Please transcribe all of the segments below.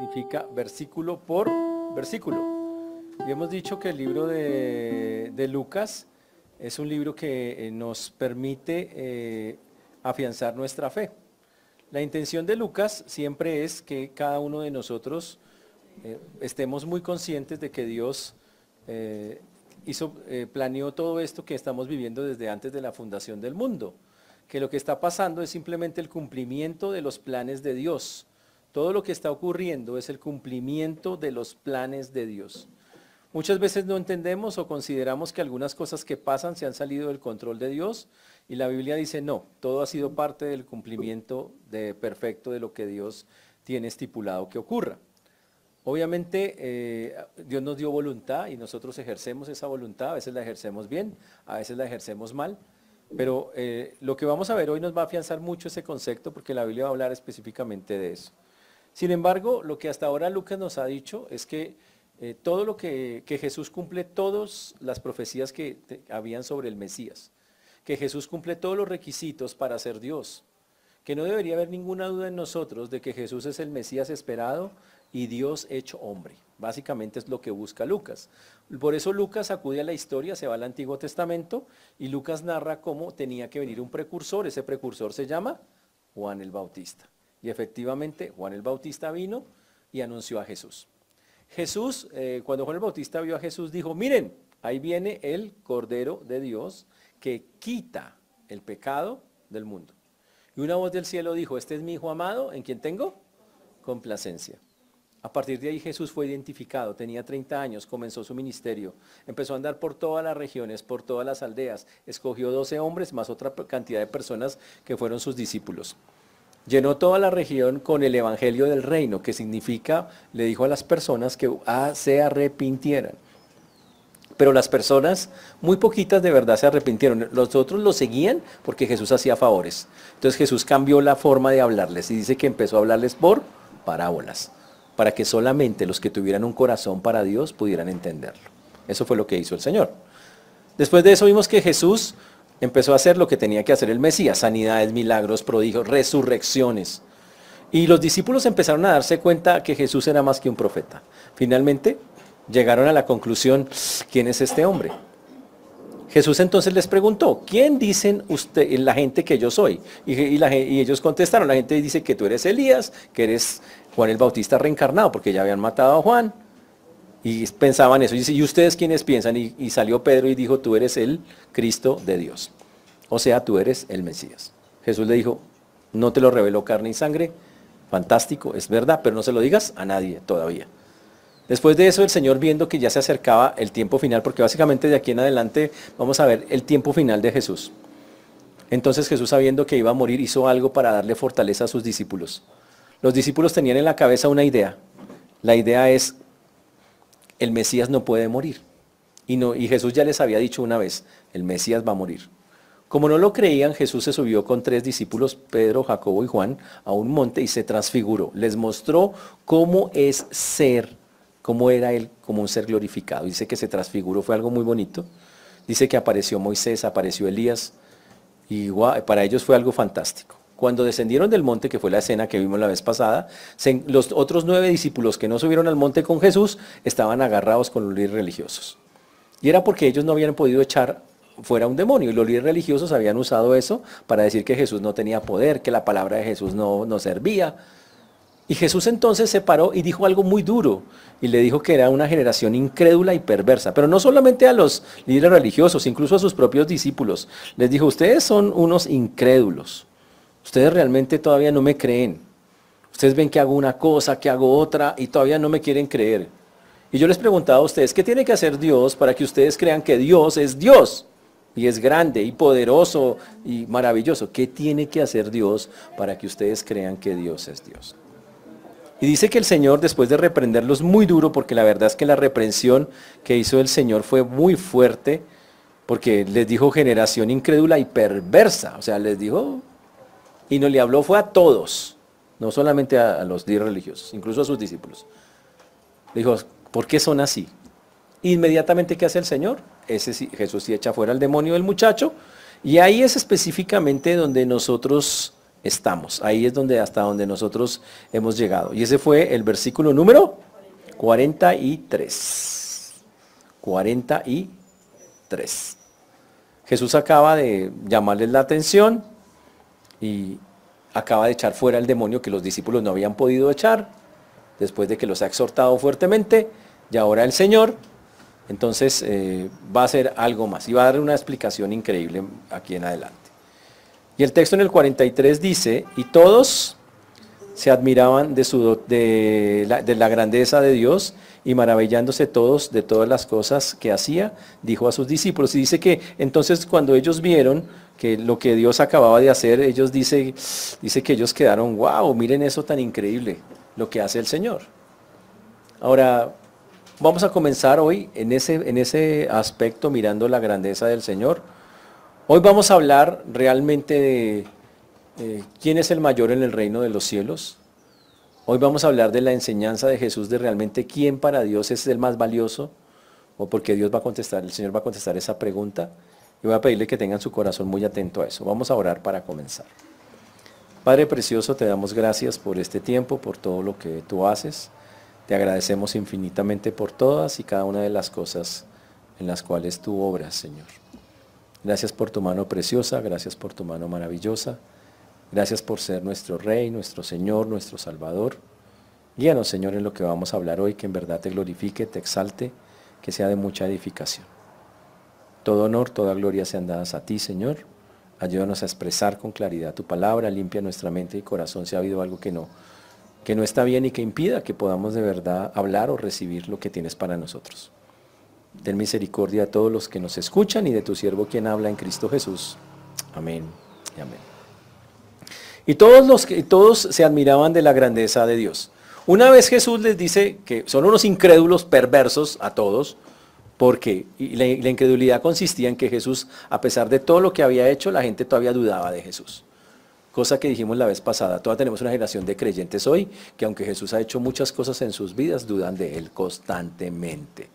significa versículo por versículo. Y hemos dicho que el libro de, Lucas es un libro que eh, nos permite eh, afianzar nuestra fe. La intención de Lucas siempre es que cada uno de nosotros eh, estemos muy conscientes de que Dios hizo, planeó todo esto que estamos viviendo desde antes de la fundación del mundo que lo que está pasando es simplemente el cumplimiento de los planes de Dios. Todo lo que está ocurriendo es el cumplimiento de los planes de Dios. Muchas veces no entendemos o consideramos que algunas cosas que pasan se han salido del control de Dios y la Biblia dice no, todo ha sido parte del cumplimiento de perfecto de lo que Dios tiene estipulado que ocurra. Obviamente eh, Dios nos dio voluntad y nosotros ejercemos esa voluntad, a veces la ejercemos bien, a veces la ejercemos mal, pero eh, lo que vamos a ver hoy nos va a afianzar mucho ese concepto porque la Biblia va a hablar específicamente de eso. Sin embargo, lo que hasta ahora Lucas nos ha dicho es que eh, todo lo que, Jesús cumple todas las profecías que habían sobre el Mesías, que Jesús cumple todos los requisitos para ser Dios, que no debería haber ninguna duda en nosotros de que Jesús es el Mesías esperado y Dios hecho hombre. Básicamente es lo que busca Lucas. Por eso Lucas acude a la historia, se va al Antiguo Testamento y Lucas narra cómo tenía que venir un precursor. Ese precursor se llama Juan el Bautista. Y efectivamente Juan el Bautista vino y anunció a Jesús. Jesús, eh, cuando Juan el Bautista vio a Jesús, dijo, miren, ahí viene el Cordero de Dios que quita el pecado del mundo. Y una voz del cielo dijo, este es mi Hijo amado, en quien tengo complacencia. A partir de ahí Jesús fue identificado, tenía 30 años, comenzó su ministerio, empezó a andar por todas las regiones, por todas las aldeas, escogió 12 hombres más otra cantidad de personas que fueron sus discípulos. Llenó toda la región con el Evangelio del Reino, que significa, le dijo a las personas que ah, se arrepintieran. Pero las personas, muy poquitas de verdad se arrepintieron. Los otros lo seguían porque Jesús hacía favores. Entonces Jesús cambió la forma de hablarles y dice que empezó a hablarles por parábolas para que solamente los que tuvieran un corazón para Dios pudieran entenderlo. Eso fue lo que hizo el Señor. Después de eso vimos que Jesús empezó a hacer lo que tenía que hacer el Mesías, sanidades, milagros, prodigios, resurrecciones. Y los discípulos empezaron a darse cuenta que Jesús era más que un profeta. Finalmente llegaron a la conclusión, ¿quién es este hombre? Jesús entonces les preguntó, ¿quién dicen usted, la gente que yo soy? Y, y, ellos contestaron, la gente dice que tú eres Elías, que eres Juan el Bautista reencarnado, porque ya habían matado a Juan. Y pensaban eso. Y dice, ¿y ustedes quiénes piensan? Y, salió Pedro y dijo, tú eres el Cristo de Dios. O sea, tú eres el Mesías. Jesús le dijo, no te lo reveló carne y sangre. Fantástico, es verdad, pero no se lo digas a nadie todavía. Después de eso, el Señor viendo que ya se acercaba el tiempo final, porque básicamente de aquí en adelante vamos a ver el tiempo final de Jesús. Entonces Jesús sabiendo que iba a morir hizo algo para darle fortaleza a sus discípulos. Los discípulos tenían en la cabeza una idea. La idea es, el Mesías no puede morir. Y, Jesús ya les había dicho una vez, el Mesías va a morir. Como no lo creían, Jesús se subió con tres discípulos, Pedro, Jacobo y Juan, a un monte y se transfiguró. Les mostró cómo es ser cómo era él como un ser glorificado. Dice que se transfiguró, fue algo muy bonito. Dice que apareció Moisés, apareció Elías, y para ellos fue algo fantástico. Cuando descendieron del monte, que fue la escena que vimos la vez pasada, los otros nueve discípulos que no subieron al monte con Jesús estaban agarrados con los líderes religiosos. Y era porque ellos no habían podido echar fuera un demonio. Y los líderes religiosos habían usado eso para decir que Jesús no tenía poder, que la palabra de Jesús no, no servía. Y Jesús entonces se paró y dijo algo muy duro y le dijo que era una generación incrédula y perversa, pero no solamente a los líderes religiosos, incluso a sus propios discípulos. Les dijo, ustedes son unos incrédulos, ustedes realmente todavía no me creen. Ustedes ven que hago una cosa, que hago otra y todavía no me quieren creer. Y yo les preguntaba a ustedes, ¿qué tiene que hacer Dios para que ustedes crean que Dios es Dios? Y es grande y poderoso y maravilloso. ¿Qué tiene que hacer Dios para que ustedes crean que Dios es Dios? Y dice que el Señor, después de reprenderlos muy duro, porque la verdad es que la reprensión que hizo el Señor fue muy fuerte, porque les dijo generación incrédula y perversa, o sea, les dijo, y no le habló fue a todos, no solamente a, los diez religiosos, incluso a sus discípulos. dijo, ¿por qué son así? Inmediatamente, ¿qué hace el Señor? Ese, Jesús sí echa fuera al demonio del muchacho, y ahí es específicamente donde nosotros estamos. Ahí es donde hasta donde nosotros hemos llegado. Y ese fue el versículo número 43. 43. Jesús acaba de llamarles la atención y acaba de echar fuera el demonio que los discípulos no habían podido echar, después de que los ha exhortado fuertemente, y ahora el Señor, entonces eh, va a hacer algo más y va a dar una explicación increíble aquí en adelante. Y el texto en el 43 dice, y todos se admiraban de, su, de, la, de la grandeza de Dios y maravillándose todos de todas las cosas que hacía, dijo a sus discípulos. Y dice que entonces cuando ellos vieron que lo que Dios acababa de hacer, ellos dice, dice que ellos quedaron, wow, miren eso tan increíble, lo que hace el Señor. Ahora, vamos a comenzar hoy en ese, en ese aspecto, mirando la grandeza del Señor. Hoy vamos a hablar realmente de eh, quién es el mayor en el reino de los cielos. Hoy vamos a hablar de la enseñanza de Jesús de realmente quién para Dios es el más valioso, o porque Dios va a contestar, el Señor va a contestar esa pregunta. Y voy a pedirle que tengan su corazón muy atento a eso. Vamos a orar para comenzar. Padre Precioso, te damos gracias por este tiempo, por todo lo que tú haces. Te agradecemos infinitamente por todas y cada una de las cosas en las cuales tú obras, Señor. Gracias por tu mano preciosa, gracias por tu mano maravillosa. Gracias por ser nuestro Rey, nuestro Señor, nuestro Salvador. Guíanos, Señor, en lo que vamos a hablar hoy, que en verdad te glorifique, te exalte, que sea de mucha edificación. Todo honor, toda gloria sean dadas a ti, Señor. Ayúdanos a expresar con claridad tu palabra, limpia nuestra mente y corazón si ha habido algo que no, que no está bien y que impida que podamos de verdad hablar o recibir lo que tienes para nosotros. Ten misericordia a todos los que nos escuchan y de tu siervo quien habla en Cristo Jesús. Amén y amén. Y todos, los todos se admiraban de la grandeza de Dios. Una vez Jesús les dice que son unos incrédulos perversos a todos, porque la, la, incredulidad consistía en que Jesús, a pesar de todo lo que había hecho, la gente todavía dudaba de Jesús. Cosa que dijimos la vez pasada, todavía tenemos una generación de creyentes hoy que aunque Jesús ha hecho muchas cosas en sus vidas, dudan de Él constantemente.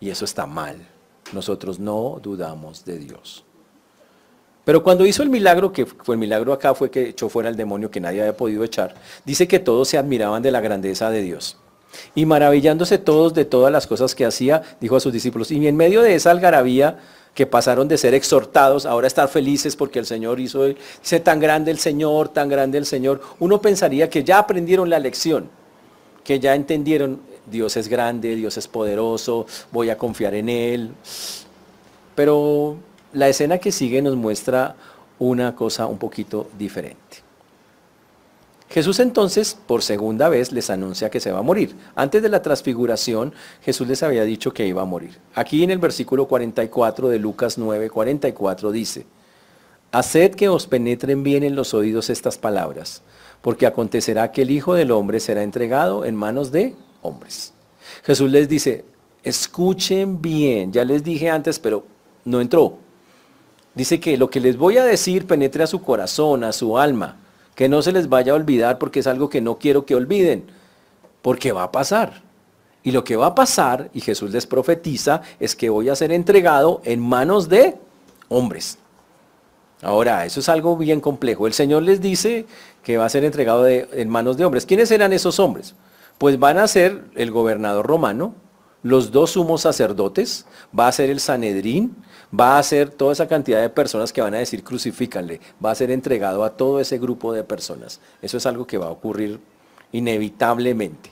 Y eso está mal. Nosotros no dudamos de Dios. Pero cuando hizo el milagro, que fue el milagro acá fue que echó fuera el demonio que nadie había podido echar, dice que todos se admiraban de la grandeza de Dios. Y maravillándose todos de todas las cosas que hacía, dijo a sus discípulos, y en medio de esa algarabía que pasaron de ser exhortados, ahora estar felices porque el Señor hizo, dice, tan grande el Señor, tan grande el Señor, uno pensaría que ya aprendieron la lección, que ya entendieron, Dios es grande, Dios es poderoso, voy a confiar en Él. Pero la escena que sigue nos muestra una cosa un poquito diferente. Jesús entonces por segunda vez les anuncia que se va a morir. Antes de la transfiguración, Jesús les había dicho que iba a morir. Aquí en el versículo 44 de Lucas 9, 44 dice, Haced que os penetren bien en los oídos estas palabras, porque acontecerá que el Hijo del Hombre será entregado en manos de hombres. Jesús les dice, escuchen bien, ya les dije antes, pero no entró. Dice que lo que les voy a decir penetre a su corazón, a su alma que no se les vaya a olvidar porque es algo que no quiero que olviden, porque va a pasar. Y lo que va a pasar, y Jesús les profetiza, es que voy a ser entregado en manos de hombres. Ahora, eso es algo bien complejo. El Señor les dice que va a ser entregado en manos de hombres. ¿Quiénes eran esos hombres? Pues van a ser el gobernador romano, los dos sumos sacerdotes, va a ser el Sanedrín, va a ser toda esa cantidad de personas que van a decir crucifícanle, va a ser entregado a todo ese grupo de personas. Eso es algo que va a ocurrir inevitablemente.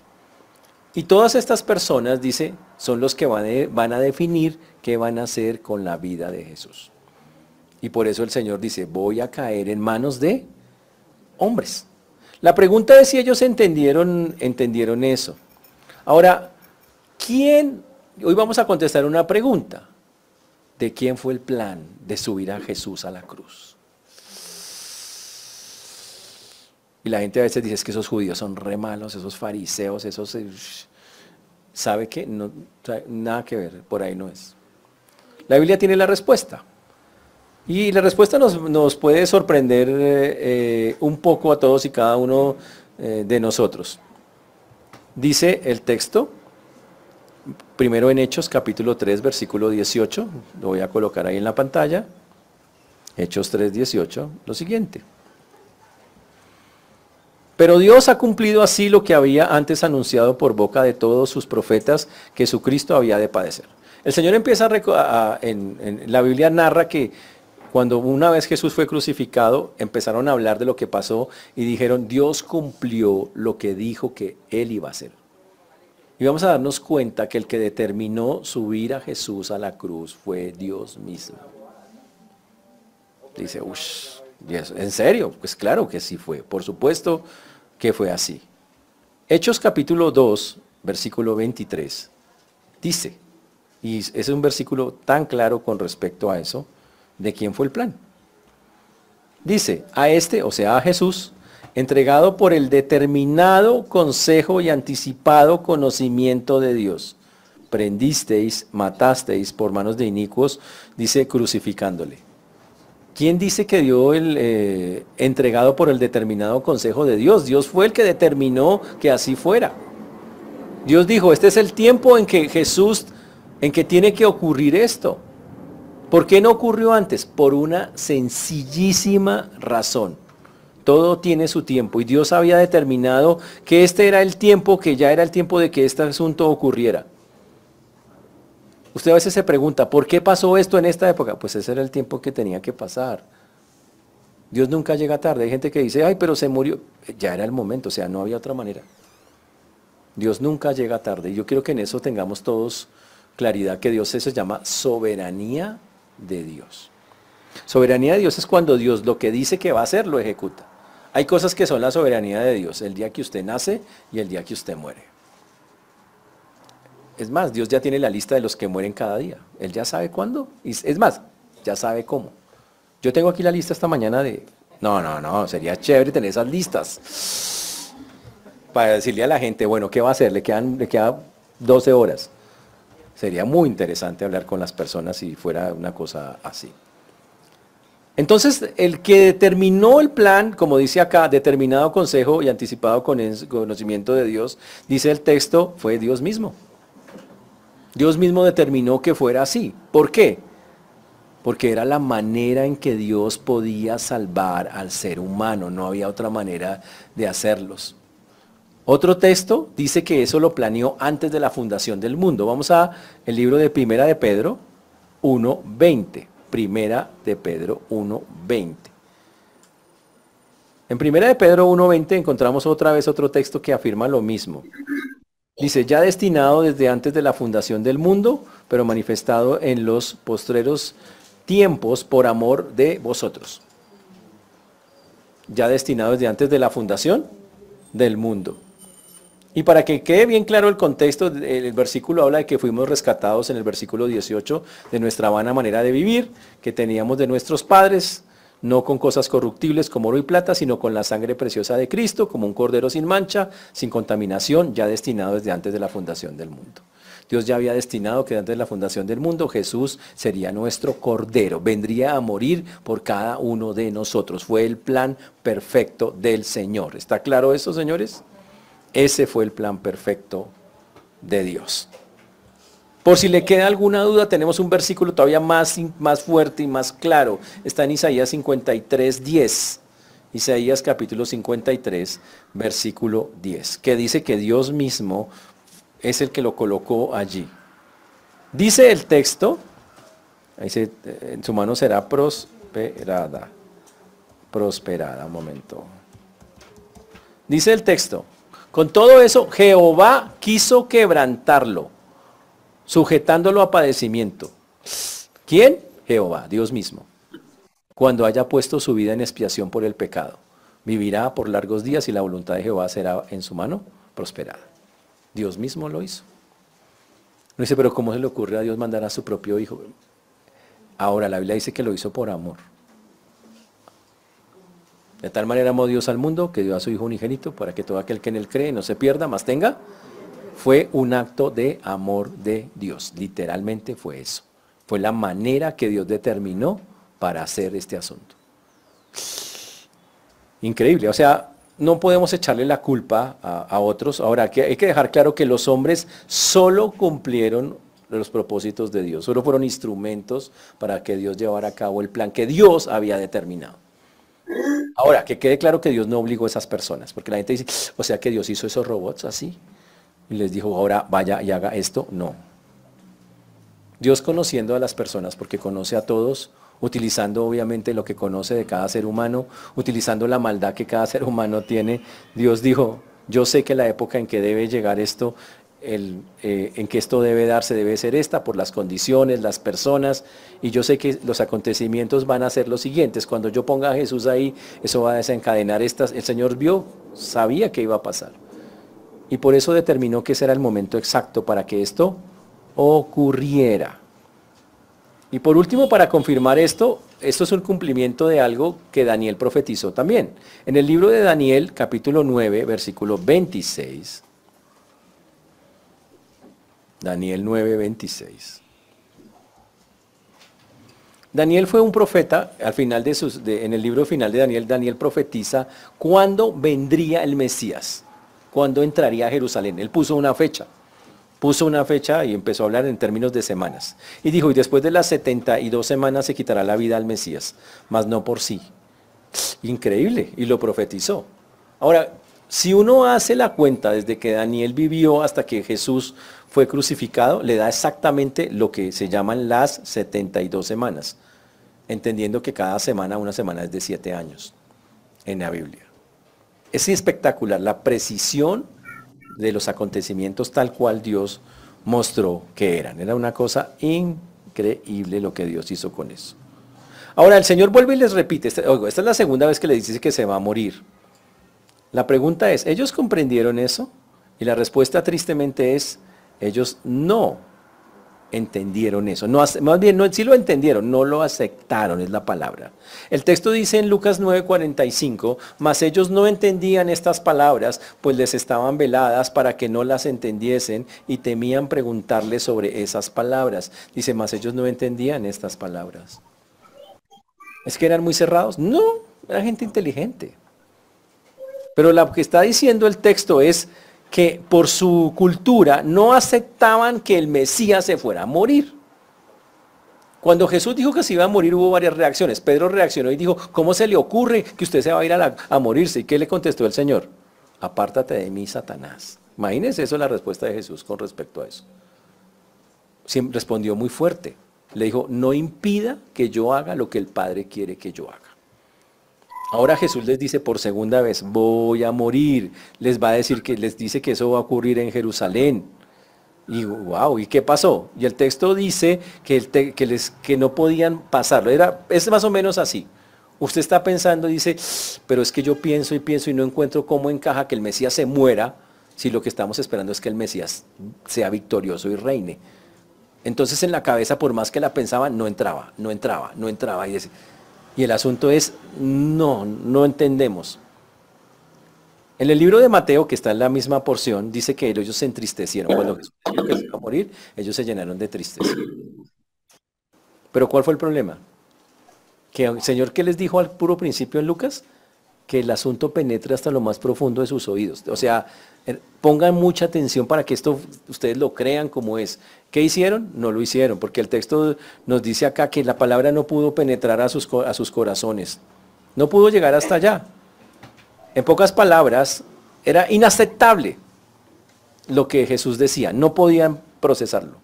Y todas estas personas, dice, son los que van, a definir qué van a hacer con la vida de Jesús. Y por eso el Señor dice, voy a caer en manos de hombres. La pregunta es si ellos entendieron, entendieron eso. Ahora, ¿quién? Hoy vamos a contestar una pregunta de quién fue el plan de subir a Jesús a la cruz. Y la gente a veces dice que esos judíos son re malos, esos fariseos, esos... Eh, ¿Sabe qué? No, nada que ver, por ahí no es. La Biblia tiene la respuesta. Y la respuesta nos, puede sorprender eh, eh, un poco a todos y cada uno de nosotros. Dice el texto, primero en Hechos capítulo 3 versículo 18, lo voy a colocar ahí en la pantalla, Hechos 3, 18, lo siguiente. Pero Dios ha cumplido así lo que había antes anunciado por boca de todos sus profetas que Jesucristo había de padecer. El Señor empieza a, en, en la Biblia narra que cuando una vez Jesús fue crucificado, empezaron a hablar de lo que pasó y dijeron, Dios cumplió lo que dijo que Él iba a hacer. Y vamos a darnos cuenta que el que determinó subir a Jesús a la cruz fue Dios mismo. Dice, uff, ¿en serio? Pues claro que sí fue, por supuesto que fue así. Hechos capítulo 2, versículo 23, dice, y es un versículo tan claro con respecto a eso, de quién fue el plan. Dice, a este, o sea, a Jesús, entregado por el determinado consejo y anticipado conocimiento de Dios. Prendisteis, matasteis por manos de inicuos, dice crucificándole. ¿Quién dice que dio el eh, entregado por el determinado consejo de Dios? Dios fue el que determinó que así fuera. Dios dijo, este es el tiempo en que Jesús, en que tiene que ocurrir esto. ¿Por qué no ocurrió antes? Por una sencillísima razón todo tiene su tiempo y Dios había determinado que este era el tiempo, que ya era el tiempo de que este asunto ocurriera. Usted a veces se pregunta, ¿por qué pasó esto en esta época? Pues ese era el tiempo que tenía que pasar. Dios nunca llega tarde. Hay gente que dice, ay, pero se murió. Ya era el momento, o sea, no había otra manera. Dios nunca llega tarde. Y yo quiero que en eso tengamos todos claridad, que Dios eso se llama soberanía de Dios. Soberanía de Dios es cuando Dios lo que dice que va a hacer, lo ejecuta. Hay cosas que son la soberanía de Dios, el día que usted nace y el día que usted muere. Es más, Dios ya tiene la lista de los que mueren cada día. Él ya sabe cuándo. Es más, ya sabe cómo. Yo tengo aquí la lista esta mañana de... No, no, no, sería chévere tener esas listas. Para decirle a la gente, bueno, ¿qué va a hacer? Le quedan, le quedan 12 horas. Sería muy interesante hablar con las personas si fuera una cosa así. Entonces, el que determinó el plan, como dice acá, determinado consejo y anticipado conocimiento de Dios, dice el texto, fue Dios mismo. Dios mismo determinó que fuera así. ¿Por qué? Porque era la manera en que Dios podía salvar al ser humano, no había otra manera de hacerlos. Otro texto dice que eso lo planeó antes de la fundación del mundo. Vamos a el libro de Primera de Pedro 1:20. Primera de Pedro 1.20. En Primera de Pedro 1.20 encontramos otra vez otro texto que afirma lo mismo. Dice, ya destinado desde antes de la fundación del mundo, pero manifestado en los postreros tiempos por amor de vosotros. Ya destinado desde antes de la fundación del mundo. Y para que quede bien claro el contexto, el versículo habla de que fuimos rescatados en el versículo 18 de nuestra vana manera de vivir, que teníamos de nuestros padres, no con cosas corruptibles como oro y plata, sino con la sangre preciosa de Cristo, como un cordero sin mancha, sin contaminación, ya destinado desde antes de la fundación del mundo. Dios ya había destinado que antes de la fundación del mundo Jesús sería nuestro cordero, vendría a morir por cada uno de nosotros. Fue el plan perfecto del Señor. ¿Está claro eso, señores? Ese fue el plan perfecto de Dios. Por si le queda alguna duda, tenemos un versículo todavía más, más fuerte y más claro. Está en Isaías 53, 10. Isaías capítulo 53, versículo 10, que dice que Dios mismo es el que lo colocó allí. Dice el texto, en su mano será prosperada. Prosperada, un momento. Dice el texto, con todo eso, Jehová quiso quebrantarlo, sujetándolo a padecimiento. ¿Quién? Jehová, Dios mismo. Cuando haya puesto su vida en expiación por el pecado, vivirá por largos días y la voluntad de Jehová será en su mano prosperada. Dios mismo lo hizo. No dice, pero ¿cómo se le ocurre a Dios mandar a su propio hijo? Ahora la Biblia dice que lo hizo por amor. De tal manera amó Dios al mundo que dio a su Hijo unigénito para que todo aquel que en él cree no se pierda, más tenga. Fue un acto de amor de Dios. Literalmente fue eso. Fue la manera que Dios determinó para hacer este asunto. Increíble. O sea, no podemos echarle la culpa a, otros. Ahora, que hay que dejar claro que los hombres solo cumplieron los propósitos de Dios. Solo fueron instrumentos para que Dios llevara a cabo el plan que Dios había determinado. Ahora, que quede claro que Dios no obligó a esas personas, porque la gente dice, o sea que Dios hizo esos robots así, y les dijo, ahora vaya y haga esto. No. Dios conociendo a las personas, porque conoce a todos, utilizando obviamente lo que conoce de cada ser humano, utilizando la maldad que cada ser humano tiene, Dios dijo, yo sé que la época en que debe llegar esto, eh, en que esto debe darse, debe ser esta, por las condiciones, las personas, y yo sé que los acontecimientos van a ser los siguientes. Cuando yo ponga a Jesús ahí, eso va a desencadenar estas. El Señor vio, sabía que iba a pasar. Y por eso determinó que ese era el momento exacto para que esto ocurriera. Y por último, para confirmar esto, esto es un cumplimiento de algo que Daniel profetizó también. En el libro de Daniel, capítulo 9, versículo 26. Daniel 9, 26. Daniel fue un profeta, al final de sus, en el libro final de Daniel, Daniel profetiza cuándo vendría el Mesías, cuándo entraría a Jerusalén. Él puso una fecha puso una fecha y empezó a hablar en términos de semanas. Y dijo, y después de las 72 semanas se quitará la vida al Mesías, mas no por sí. Increíble, y lo profetizó. Ahora, si uno hace la cuenta desde que Daniel vivió hasta que Jesús fue crucificado, le da exactamente lo que se llaman las 72 semanas, entendiendo que cada semana, una semana es de 7 años en la Biblia. Es espectacular la precisión de los acontecimientos tal cual Dios mostró que eran. Era una cosa increíble lo que Dios hizo con eso. Ahora el Señor vuelve y les repite, esta, esta es la segunda vez que le dice que se va a morir. La pregunta es, ¿ellos comprendieron eso? Y la respuesta tristemente es, ellos no entendieron eso. No, más bien, no, sí lo entendieron, no lo aceptaron, es la palabra. El texto dice en Lucas 9:45, mas ellos no entendían estas palabras, pues les estaban veladas para que no las entendiesen y temían preguntarles sobre esas palabras. Dice, mas ellos no entendían estas palabras. ¿Es que eran muy cerrados? No, era gente inteligente. Pero lo que está diciendo el texto es, que por su cultura no aceptaban que el Mesías se fuera a morir. Cuando Jesús dijo que se iba a morir hubo varias reacciones. Pedro reaccionó y dijo, ¿cómo se le ocurre que usted se va a ir a, morirse? ¿Y qué le contestó el Señor? Apártate de mí, Satanás. Imagínense eso la respuesta de Jesús con respecto a eso. respondió muy fuerte. Le dijo, no impida que yo haga lo que el Padre quiere que yo haga. Ahora Jesús les dice por segunda vez, voy a morir. Les va a decir que les dice que eso va a ocurrir en Jerusalén. Y wow, ¿y qué pasó? Y el texto dice que, no podían pasarlo. Era, es más o menos así. Usted está pensando, dice, pero es que yo pienso y pienso y no encuentro cómo encaja que el Mesías se muera si lo que estamos esperando es que el Mesías sea victorioso y reine. Entonces en la cabeza, por más que la pensaba, no entraba, no entraba, no entraba. Y decía, y el asunto es, no, no entendemos. En el libro de Mateo, que está en la misma porción, dice que ellos se entristecieron. Cuando Jesús que se iba a morir, ellos se llenaron de tristeza. Pero ¿cuál fue el problema? Que el Señor que les dijo al puro principio en Lucas, que el asunto penetre hasta lo más profundo de sus oídos. O sea, pongan mucha atención para que esto ustedes lo crean como es. ¿Qué hicieron? No lo hicieron, porque el texto nos dice acá que la palabra no pudo penetrar a sus, a sus corazones. No pudo llegar hasta allá. En pocas palabras, era inaceptable lo que Jesús decía. No podían procesarlo.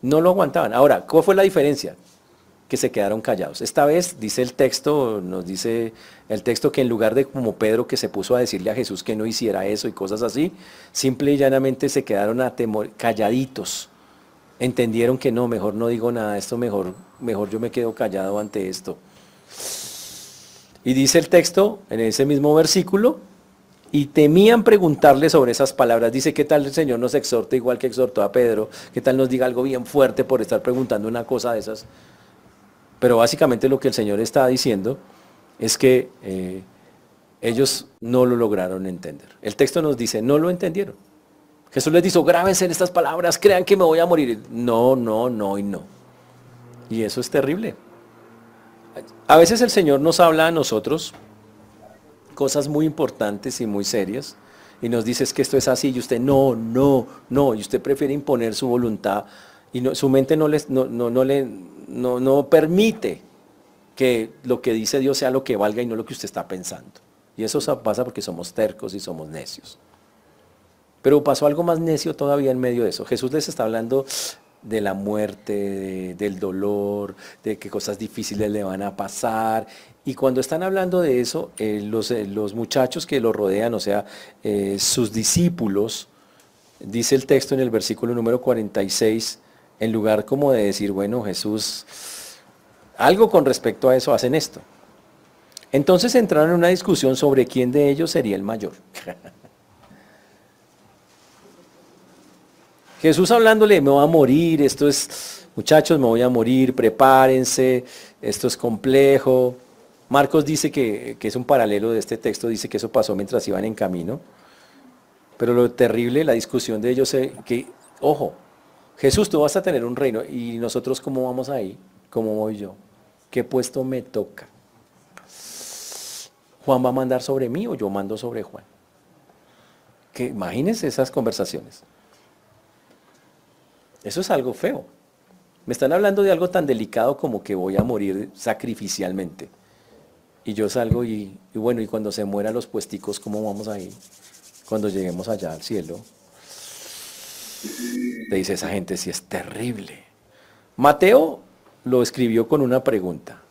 No lo aguantaban. Ahora, ¿cuál fue la diferencia? Que se quedaron callados. Esta vez dice el texto, nos dice el texto que en lugar de como Pedro que se puso a decirle a Jesús que no hiciera eso y cosas así, simple y llanamente se quedaron a calladitos. Entendieron que no, mejor no digo nada, esto mejor, mejor yo me quedo callado ante esto. Y dice el texto en ese mismo versículo, y temían preguntarle sobre esas palabras. Dice, ¿qué tal el Señor nos exhorta igual que exhortó a Pedro? ¿Qué tal nos diga algo bien fuerte por estar preguntando una cosa de esas? Pero básicamente lo que el Señor está diciendo es que eh, ellos no lo lograron entender. El texto nos dice, no lo entendieron. Jesús les dijo, grábense en estas palabras, crean que me voy a morir. No, no, no y no. Y eso es terrible. A veces el Señor nos habla a nosotros cosas muy importantes y muy serias y nos dice que esto es así y usted no, no, no, y usted prefiere imponer su voluntad y su mente no, les, no, no, no, le, no, no permite que lo que dice Dios sea lo que valga y no lo que usted está pensando. Y eso pasa porque somos tercos y somos necios. Pero pasó algo más necio todavía en medio de eso. Jesús les está hablando de la muerte, del dolor, de qué cosas difíciles le van a pasar. Y cuando están hablando de eso, eh, eh, los, muchachos que lo rodean, o sea, eh, sus discípulos, dice el texto en el versículo número 46, en lugar como de decir, bueno, Jesús, algo con respecto a eso hacen esto. Entonces entraron en una discusión sobre quién de ellos sería el mayor. Jesús hablándole, me voy a morir, esto es, muchachos, me voy a morir, prepárense, esto es complejo. Marcos dice que, es un paralelo de este texto, dice que eso pasó mientras iban en camino. Pero lo terrible, la discusión de ellos, que, ojo, Jesús, tú vas a tener un reino y nosotros cómo vamos ahí, cómo voy yo, qué puesto me toca. Juan va a mandar sobre mí o yo mando sobre Juan. Que imagínense esas conversaciones. Eso es algo feo. Me están hablando de algo tan delicado como que voy a morir sacrificialmente. Y yo salgo y, bueno, y cuando se mueran los puesticos, ¿cómo vamos ahí? Cuando lleguemos allá al cielo. Le dice esa gente, si es terrible. Mateo lo escribió con una pregunta.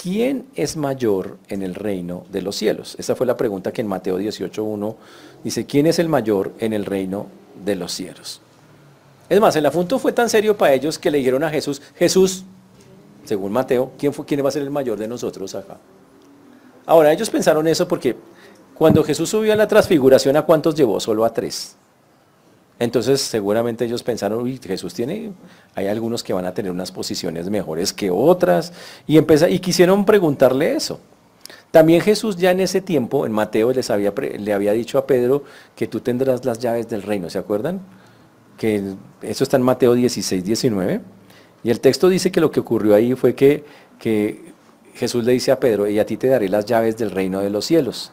¿Quién es mayor en el reino de los cielos? Esa fue la pregunta que en Mateo 18.1 dice, ¿quién es el mayor en el reino de los cielos? Es más, el asunto fue tan serio para ellos que le dijeron a Jesús, Jesús, según Mateo, ¿quién, fue, ¿quién va a ser el mayor de nosotros acá? Ahora, ellos pensaron eso porque cuando Jesús subió a la transfiguración, ¿a cuántos llevó? Solo a tres. Entonces, seguramente ellos pensaron, uy, Jesús tiene, hay algunos que van a tener unas posiciones mejores que otras, y, y quisieron preguntarle eso. También Jesús ya en ese tiempo, en Mateo, les había, le había dicho a Pedro que tú tendrás las llaves del reino, ¿se acuerdan? que eso está en Mateo 16, 19, y el texto dice que lo que ocurrió ahí fue que, que Jesús le dice a Pedro, y a ti te daré las llaves del reino de los cielos.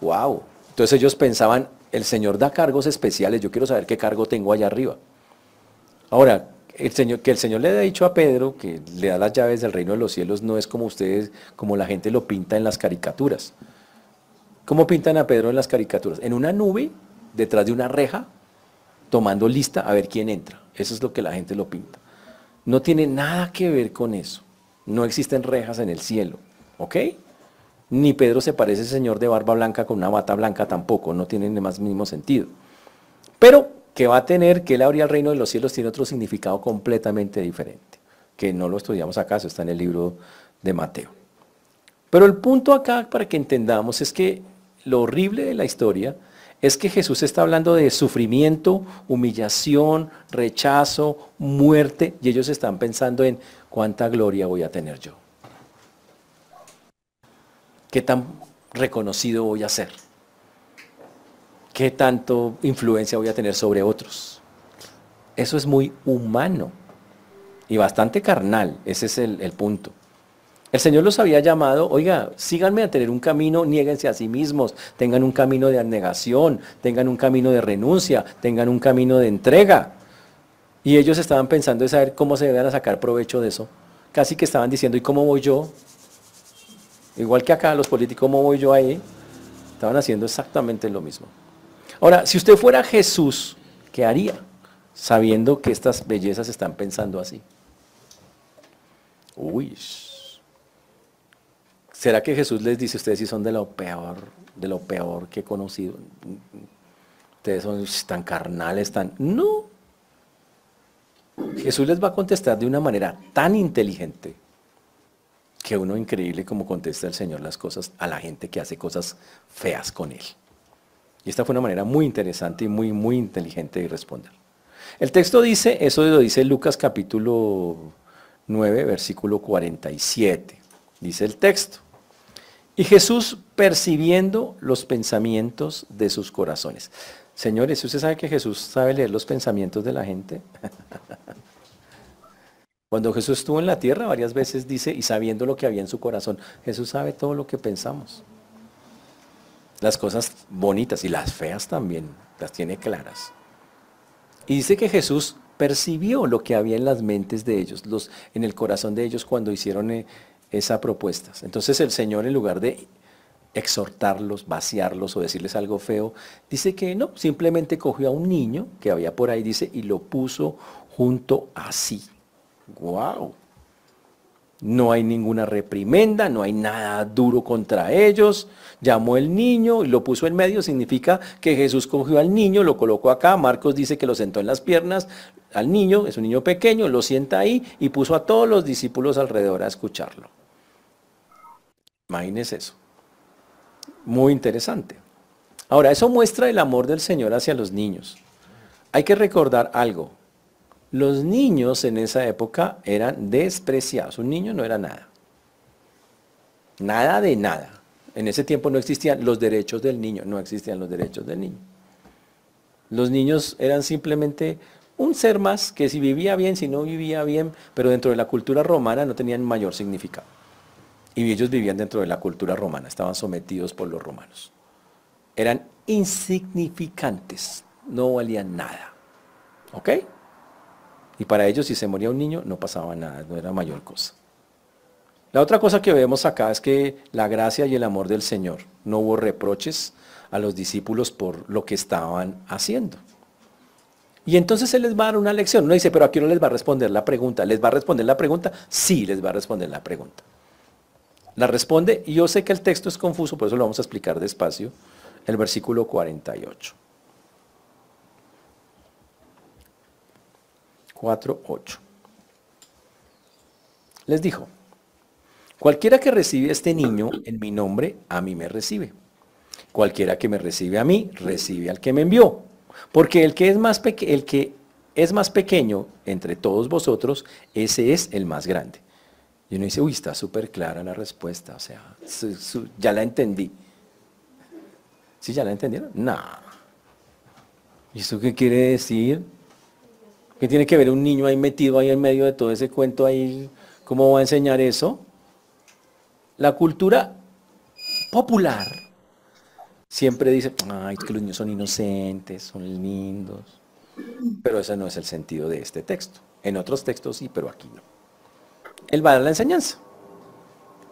¡Wow! Entonces ellos pensaban, el Señor da cargos especiales, yo quiero saber qué cargo tengo allá arriba. Ahora, el Señor, que el Señor le haya dicho a Pedro que le da las llaves del reino de los cielos no es como ustedes, como la gente lo pinta en las caricaturas. ¿Cómo pintan a Pedro en las caricaturas? En una nube, detrás de una reja, tomando lista a ver quién entra. Eso es lo que la gente lo pinta. No tiene nada que ver con eso. No existen rejas en el cielo. ¿Ok? Ni Pedro se parece al señor de barba blanca con una bata blanca tampoco. No tiene ni más mínimo sentido. Pero que va a tener que él abría el reino de los cielos tiene otro significado completamente diferente. Que no lo estudiamos acá, eso está en el libro de Mateo. Pero el punto acá para que entendamos es que lo horrible de la historia es que Jesús está hablando de sufrimiento, humillación, rechazo, muerte, y ellos están pensando en cuánta gloria voy a tener yo. ¿Qué tan reconocido voy a ser? ¿Qué tanto influencia voy a tener sobre otros? Eso es muy humano y bastante carnal, ese es el, el punto. El Señor los había llamado, oiga, síganme a tener un camino, niéguense a sí mismos, tengan un camino de abnegación, tengan un camino de renuncia, tengan un camino de entrega. Y ellos estaban pensando en saber cómo se deben sacar provecho de eso. Casi que estaban diciendo, ¿y cómo voy yo? Igual que acá los políticos, ¿cómo voy yo ahí? Estaban haciendo exactamente lo mismo. Ahora, si usted fuera Jesús, ¿qué haría? Sabiendo que estas bellezas están pensando así. Uy, ¿Será que Jesús les dice, ustedes si son de lo peor, de lo peor que he conocido? Ustedes son tan carnales, tan... No. Jesús les va a contestar de una manera tan inteligente que uno increíble como contesta el Señor las cosas a la gente que hace cosas feas con Él. Y esta fue una manera muy interesante y muy, muy inteligente de responder. El texto dice, eso lo dice Lucas capítulo 9, versículo 47. Dice el texto. Y Jesús percibiendo los pensamientos de sus corazones. Señores, ¿usted sabe que Jesús sabe leer los pensamientos de la gente? Cuando Jesús estuvo en la tierra varias veces dice, y sabiendo lo que había en su corazón, Jesús sabe todo lo que pensamos. Las cosas bonitas y las feas también, las tiene claras. Y dice que Jesús percibió lo que había en las mentes de ellos, los, en el corazón de ellos cuando hicieron eh, esa propuesta. Entonces el Señor, en lugar de exhortarlos, vaciarlos o decirles algo feo, dice que no, simplemente cogió a un niño que había por ahí, dice, y lo puso junto a sí. ¡Wow! No hay ninguna reprimenda, no hay nada duro contra ellos. Llamó el niño y lo puso en medio, significa que Jesús cogió al niño, lo colocó acá, Marcos dice que lo sentó en las piernas al niño, es un niño pequeño, lo sienta ahí y puso a todos los discípulos alrededor a escucharlo. Imagínense eso. Muy interesante. Ahora, eso muestra el amor del Señor hacia los niños. Hay que recordar algo. Los niños en esa época eran despreciados. Un niño no era nada. Nada de nada. En ese tiempo no existían los derechos del niño, no existían los derechos del niño. Los niños eran simplemente un ser más que si vivía bien, si no vivía bien, pero dentro de la cultura romana no tenían mayor significado. Y ellos vivían dentro de la cultura romana, estaban sometidos por los romanos. Eran insignificantes, no valían nada. ¿Ok? Y para ellos si se moría un niño no pasaba nada, no era mayor cosa. La otra cosa que vemos acá es que la gracia y el amor del Señor, no hubo reproches a los discípulos por lo que estaban haciendo. Y entonces Él les va a dar una lección. No dice, pero aquí no les va a responder la pregunta. ¿Les va a responder la pregunta? Sí, les va a responder la pregunta. La responde, y yo sé que el texto es confuso, por eso lo vamos a explicar despacio, el versículo 48. 4, 8. Les dijo, cualquiera que recibe a este niño en mi nombre, a mí me recibe. Cualquiera que me recibe a mí, recibe al que me envió. Porque el que es más, el que es más pequeño entre todos vosotros, ese es el más grande. Y uno dice, uy, está súper clara la respuesta, o sea, ya la entendí. ¿Sí ya la entendieron? No. ¿Y eso qué quiere decir? ¿Qué tiene que ver un niño ahí metido ahí en medio de todo ese cuento ahí? ¿Cómo va a enseñar eso? La cultura popular siempre dice, ay, que los niños son inocentes, son lindos. Pero ese no es el sentido de este texto. En otros textos sí, pero aquí no. Él va a dar la enseñanza.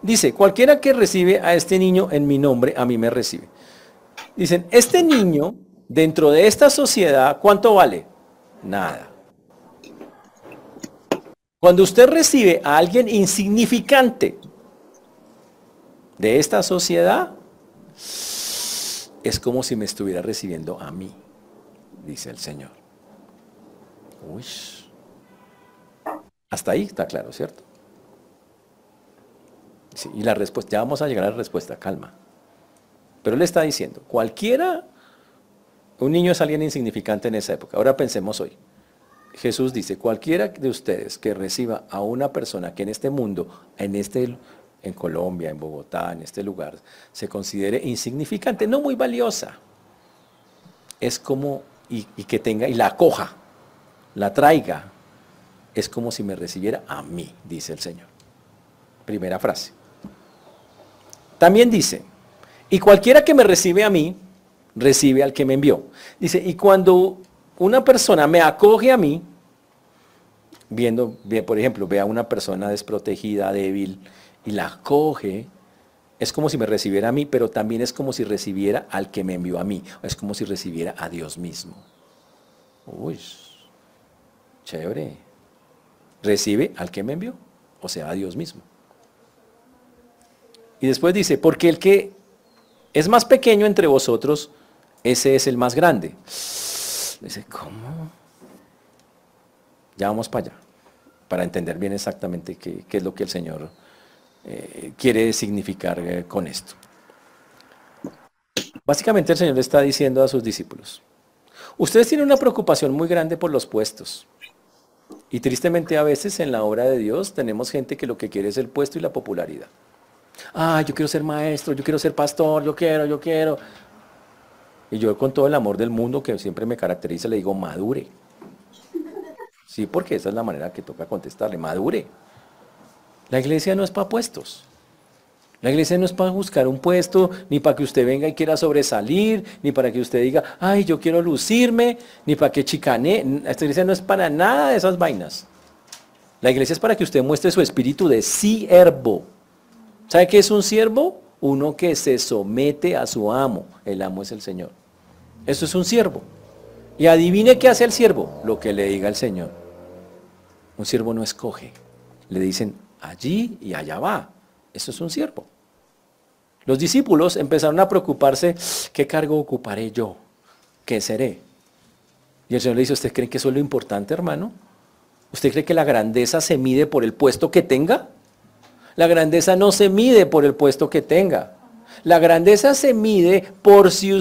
Dice, cualquiera que recibe a este niño en mi nombre, a mí me recibe. Dicen, este niño, dentro de esta sociedad, ¿cuánto vale? Nada. Cuando usted recibe a alguien insignificante de esta sociedad, es como si me estuviera recibiendo a mí, dice el Señor. Uy. Hasta ahí está claro, ¿cierto? y la respuesta, ya vamos a llegar a la respuesta, calma. Pero él está diciendo, cualquiera, un niño es alguien insignificante en esa época. Ahora pensemos hoy. Jesús dice, cualquiera de ustedes que reciba a una persona que en este mundo, en este en Colombia, en Bogotá, en este lugar, se considere insignificante, no muy valiosa, es como, y, y que tenga, y la acoja, la traiga, es como si me recibiera a mí, dice el Señor. Primera frase. También dice, y cualquiera que me recibe a mí, recibe al que me envió. Dice, y cuando una persona me acoge a mí, viendo, por ejemplo, ve a una persona desprotegida, débil, y la acoge, es como si me recibiera a mí, pero también es como si recibiera al que me envió a mí. Es como si recibiera a Dios mismo. Uy, chévere. Recibe al que me envió, o sea, a Dios mismo. Y después dice, porque el que es más pequeño entre vosotros, ese es el más grande. Dice, ¿cómo? Ya vamos para allá, para entender bien exactamente qué, es lo que el Señor eh, quiere significar eh, con esto. Básicamente el Señor le está diciendo a sus discípulos, ustedes tienen una preocupación muy grande por los puestos. Y tristemente a veces en la obra de Dios tenemos gente que lo que quiere es el puesto y la popularidad. Ah, yo quiero ser maestro, yo quiero ser pastor, yo quiero, yo quiero. Y yo con todo el amor del mundo que siempre me caracteriza le digo, madure. Sí, porque esa es la manera que toca contestarle, madure. La iglesia no es para puestos. La iglesia no es para buscar un puesto, ni para que usted venga y quiera sobresalir, ni para que usted diga, ay, yo quiero lucirme, ni para que chicane. Esta iglesia no es para nada de esas vainas. La iglesia es para que usted muestre su espíritu de siervo. ¿Sabe qué es un siervo? Uno que se somete a su amo. El amo es el Señor. Eso es un siervo. Y adivine qué hace el siervo, lo que le diga el Señor. Un siervo no escoge. Le dicen allí y allá va. Eso es un siervo. Los discípulos empezaron a preocuparse, ¿qué cargo ocuparé yo? ¿Qué seré? Y el Señor le dice, ¿usted cree que eso es lo importante, hermano? ¿Usted cree que la grandeza se mide por el puesto que tenga? La grandeza no se mide por el puesto que tenga. La grandeza se mide por si,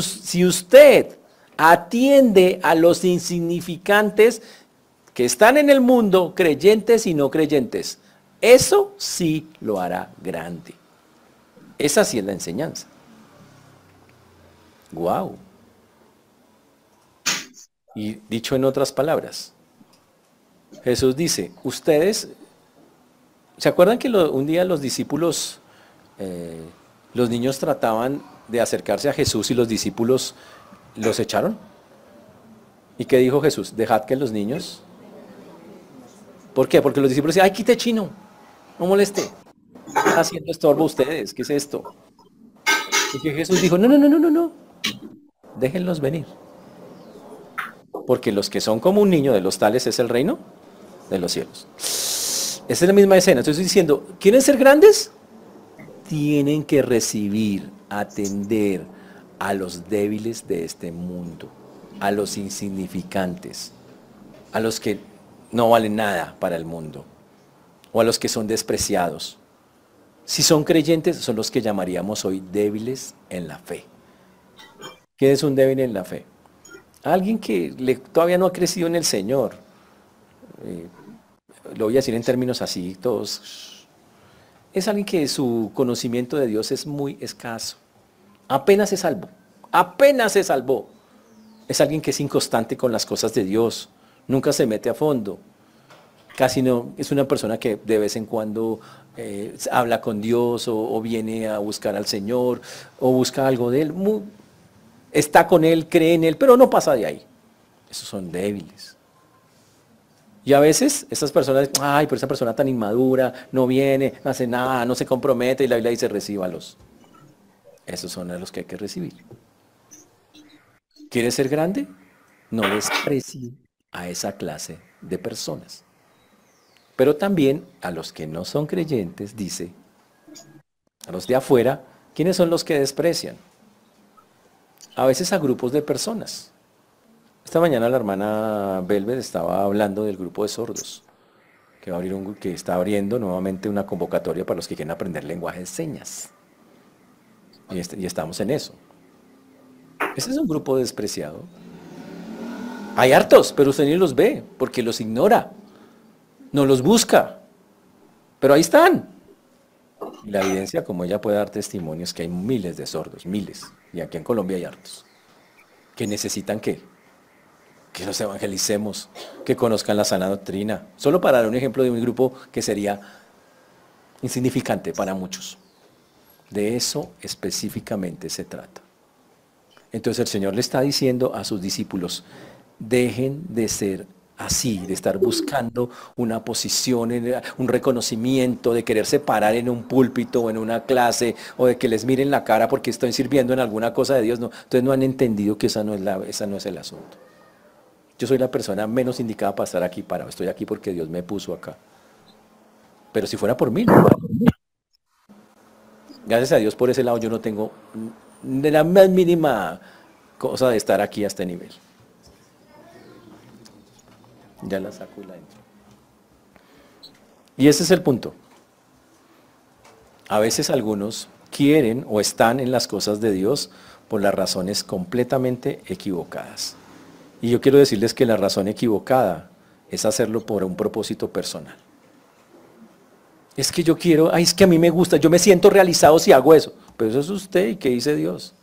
usted atiende a los insignificantes que están en el mundo, creyentes y no creyentes. Eso sí lo hará grande. Esa sí es la enseñanza. Wow. Y dicho en otras palabras, Jesús dice, ustedes, ¿se acuerdan que un día los discípulos, eh, los niños trataban de acercarse a Jesús y los discípulos los echaron? ¿Y qué dijo Jesús? Dejad que los niños... ¿Por qué? Porque los discípulos decían, ay, quite chino, no moleste. Están haciendo estorbo ustedes, ¿qué es esto? Y que Jesús dijo, no, no, no, no, no, no, déjenlos venir. Porque los que son como un niño de los tales es el reino de los cielos. Esa es la misma escena. Estoy diciendo, ¿quieren ser grandes? Tienen que recibir, atender a los débiles de este mundo, a los insignificantes, a los que no valen nada para el mundo, o a los que son despreciados. Si son creyentes, son los que llamaríamos hoy débiles en la fe. ¿Qué es un débil en la fe? Alguien que todavía no ha crecido en el Señor. Eh, lo voy a decir en términos así, todos, es alguien que su conocimiento de Dios es muy escaso. Apenas se salvó, apenas se salvó. Es alguien que es inconstante con las cosas de Dios, nunca se mete a fondo. Casi no, es una persona que de vez en cuando eh, habla con Dios o, viene a buscar al Señor o busca algo de Él. está con Él, cree en Él, pero no pasa de ahí. Esos son débiles. Y a veces estas personas, ay, pero esa persona tan inmadura, no viene, no hace nada, no se compromete, y la Biblia dice, recíbalos. Esos son los que hay que recibir. ¿Quieres ser grande? No desprecie a esa clase de personas. Pero también a los que no son creyentes, dice, a los de afuera, ¿quiénes son los que desprecian? A veces a grupos de personas. Esta mañana la hermana Belved estaba hablando del grupo de sordos, que que está abriendo nuevamente una convocatoria para los que quieren aprender lenguaje de señas. Y, este, y estamos en eso. Ese es un grupo despreciado. Hay hartos, pero usted ni los ve, porque los ignora. No los busca. Pero ahí están. La evidencia, como ella puede dar testimonio, es que hay miles de sordos, miles. Y aquí en Colombia hay hartos. Que necesitan qué? Que los evangelicemos, que conozcan la sana doctrina. Solo para dar un ejemplo de un grupo que sería insignificante para muchos. De eso específicamente se trata. Entonces el Señor le está diciendo a sus discípulos, dejen de ser así, de estar buscando una posición, un reconocimiento, de querer separar en un púlpito o en una clase, o de que les miren la cara porque estoy sirviendo en alguna cosa de Dios. No, entonces no han entendido que esa no es, la, esa no es el asunto. Yo soy la persona menos indicada para estar aquí parado. Estoy aquí porque Dios me puso acá. Pero si fuera por mí, Gracias a Dios por ese lado yo no tengo de la más mínima cosa de estar aquí a este nivel. Ya la saco y la entro. Y ese es el punto. A veces algunos quieren o están en las cosas de Dios por las razones completamente equivocadas. Y yo quiero decirles que la razón equivocada es hacerlo por un propósito personal. Es que yo quiero, ay, es que a mí me gusta, yo me siento realizado si hago eso. Pero eso es usted y qué dice Dios.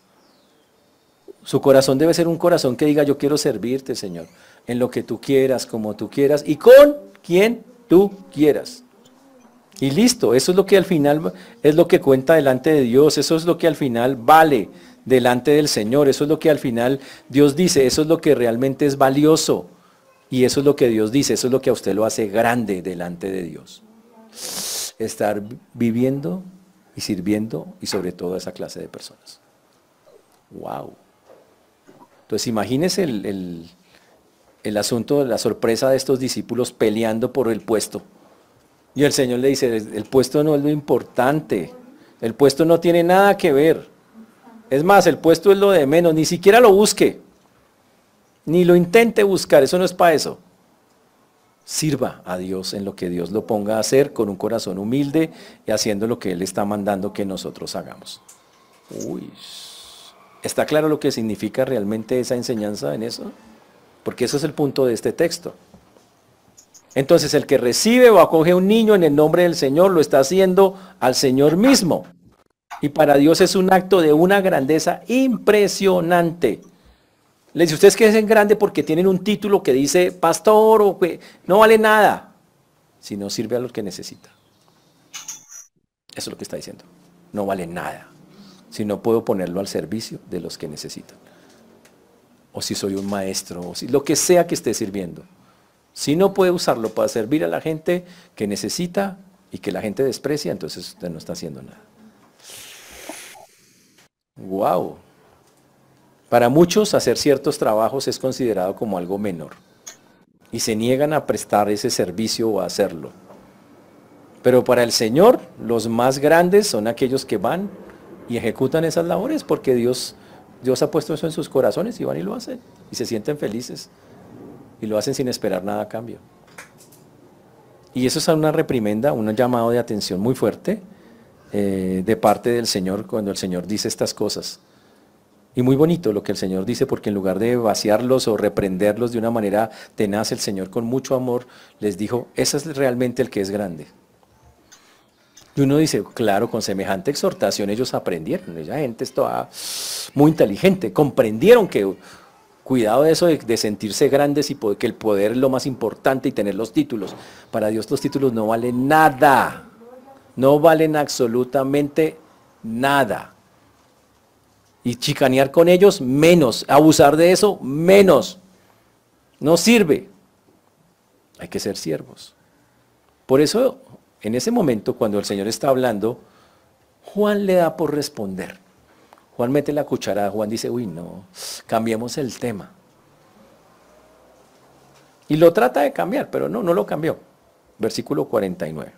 Su corazón debe ser un corazón que diga, yo quiero servirte, Señor, en lo que tú quieras, como tú quieras y con quien tú quieras. Y listo, eso es lo que al final es lo que cuenta delante de Dios, eso es lo que al final vale delante del Señor, eso es lo que al final Dios dice, eso es lo que realmente es valioso. Y eso es lo que Dios dice, eso es lo que a usted lo hace grande delante de Dios. Estar viviendo y sirviendo y sobre todo a esa clase de personas. Wow. Entonces imagínese el, el asunto, la sorpresa de estos discípulos peleando por el puesto. Y el Señor le dice, el puesto no es lo importante, el puesto no tiene nada que ver. Es más, el puesto es lo de menos, ni siquiera lo busque, ni lo intente buscar, eso no es para eso. Sirva a Dios en lo que Dios lo ponga a hacer con un corazón humilde y haciendo lo que Él está mandando que nosotros hagamos. Uy, ¿está claro lo que significa realmente esa enseñanza en eso? Porque eso es el punto de este texto. Entonces el que recibe o acoge un niño en el nombre del Señor lo está haciendo al Señor mismo. Y para Dios es un acto de una grandeza impresionante. Le dice, ustedes que es grande porque tienen un título que dice pastor o que no vale nada, si no sirve a los que necesita. Eso es lo que está diciendo. No vale nada, si no puedo ponerlo al servicio de los que necesitan. O si soy un maestro, o si lo que sea que esté sirviendo. Si no puede usarlo para servir a la gente que necesita y que la gente desprecia, entonces usted no está haciendo nada. Wow. Para muchos hacer ciertos trabajos es considerado como algo menor y se niegan a prestar ese servicio o a hacerlo. Pero para el Señor, los más grandes son aquellos que van y ejecutan esas labores porque Dios, Dios ha puesto eso en sus corazones y van y lo hacen y se sienten felices y lo hacen sin esperar nada a cambio. Y eso es una reprimenda, un llamado de atención muy fuerte eh, de parte del Señor cuando el Señor dice estas cosas. Y muy bonito lo que el Señor dice, porque en lugar de vaciarlos o reprenderlos de una manera tenaz, el Señor con mucho amor les dijo, ese es realmente el que es grande. Y uno dice, claro, con semejante exhortación ellos aprendieron, esa gente estaba muy inteligente, comprendieron que Cuidado de eso de, sentirse grandes y que el poder es lo más importante y tener los títulos. Para Dios los títulos no valen nada. No valen absolutamente nada. Y chicanear con ellos, menos. Abusar de eso, menos. No sirve. Hay que ser siervos. Por eso, en ese momento, cuando el Señor está hablando, Juan le da por responder. Juan mete la cuchara, Juan dice, uy, no, cambiemos el tema. Y lo trata de cambiar, pero no, no lo cambió. Versículo 49.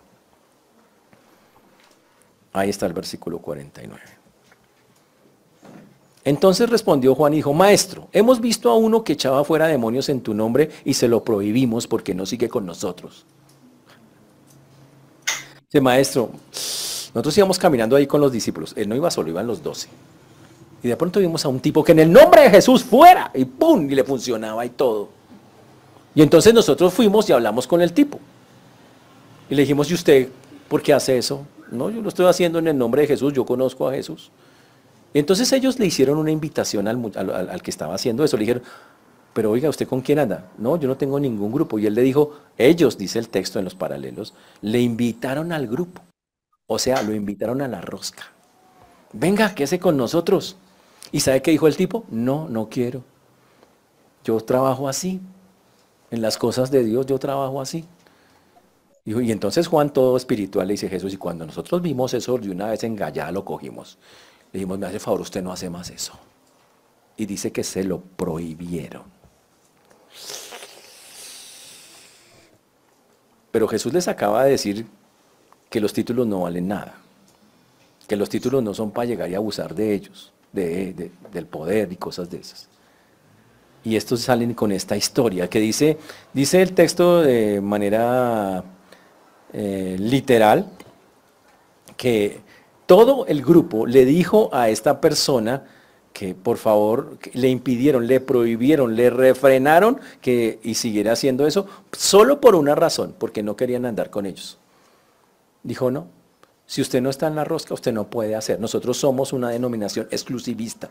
Ahí está el versículo 49. Entonces respondió Juan y dijo, Maestro, hemos visto a uno que echaba fuera demonios en tu nombre y se lo prohibimos porque no sigue con nosotros. Dice, Maestro, nosotros íbamos caminando ahí con los discípulos. Él no iba solo, iban los doce. Y de pronto vimos a un tipo que en el nombre de Jesús fuera y ¡pum! y le funcionaba y todo. Y entonces nosotros fuimos y hablamos con el tipo. Y le dijimos, ¿y usted por qué hace eso? No, yo lo estoy haciendo en el nombre de Jesús, yo conozco a Jesús. Entonces ellos le hicieron una invitación al, al, que estaba haciendo eso. Le dijeron, pero oiga, ¿usted con quién anda? No, yo no tengo ningún grupo. Y él le dijo, ellos, dice el texto en los paralelos, le invitaron al grupo. O sea, lo invitaron a la rosca. Venga, quédese con nosotros. ¿Y sabe qué dijo el tipo? No, no quiero. Yo trabajo así. En las cosas de Dios yo trabajo así. Y, entonces Juan todo espiritual le dice Jesús, y cuando nosotros vimos eso de una vez en lo cogimos. Le dijimos, me hace favor, usted no hace más eso. Y dice que se lo prohibieron. Pero Jesús les acaba de decir que los títulos no valen nada. Que los títulos no son para llegar y abusar de ellos del poder y cosas de esas. Y estos salen con esta historia que dice, dice el texto de manera eh, literal que todo el grupo le dijo a esta persona que por favor le impidieron, le prohibieron, le refrenaron que y siguiera haciendo eso solo por una razón, porque no querían andar con ellos. Dijo, no, si usted no está en la rosca, usted no puede hacer. Nosotros somos una denominación exclusivista.